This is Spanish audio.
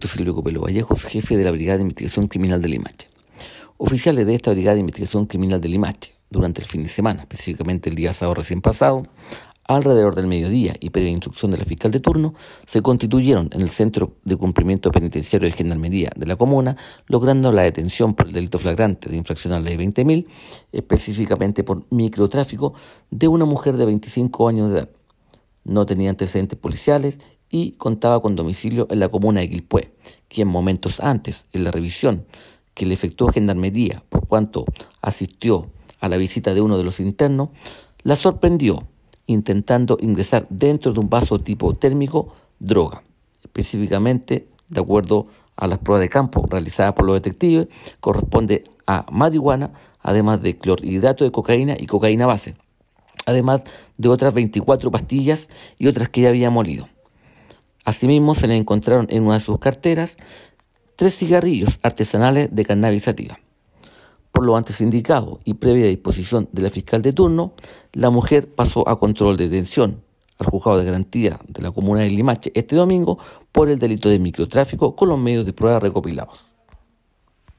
Silvio Copelo Vallejos, jefe de la Brigada de Investigación Criminal de Limache. Oficiales de esta Brigada de Investigación Criminal de Limache, durante el fin de semana, específicamente el día sábado recién pasado, alrededor del mediodía y previa instrucción de la fiscal de turno, se constituyeron en el Centro de Cumplimiento Penitenciario de Gendarmería de la comuna, logrando la detención por el delito flagrante de infracción a la ley 20.000, específicamente por microtráfico, de una mujer de 25 años de edad. No tenía antecedentes policiales y contaba con domicilio en la comuna de Quilpué, quien momentos antes, en la revisión que le efectuó Gendarmería por cuanto asistió a la visita de uno de los internos, la sorprendió intentando ingresar dentro de un vaso tipo térmico droga. Específicamente, de acuerdo a las pruebas de campo realizadas por los detectives, corresponde a marihuana, además de clorhidrato de cocaína y cocaína base, además de otras 24 pastillas y otras que ya había molido. Asimismo, se le encontraron en una de sus carteras tres cigarrillos artesanales de cannabis sativa. Por lo antes indicado y previa disposición de la fiscal de turno, la mujer pasó a control de detención al juzgado de garantía de la comuna de Limache este domingo por el delito de microtráfico con los medios de prueba recopilados.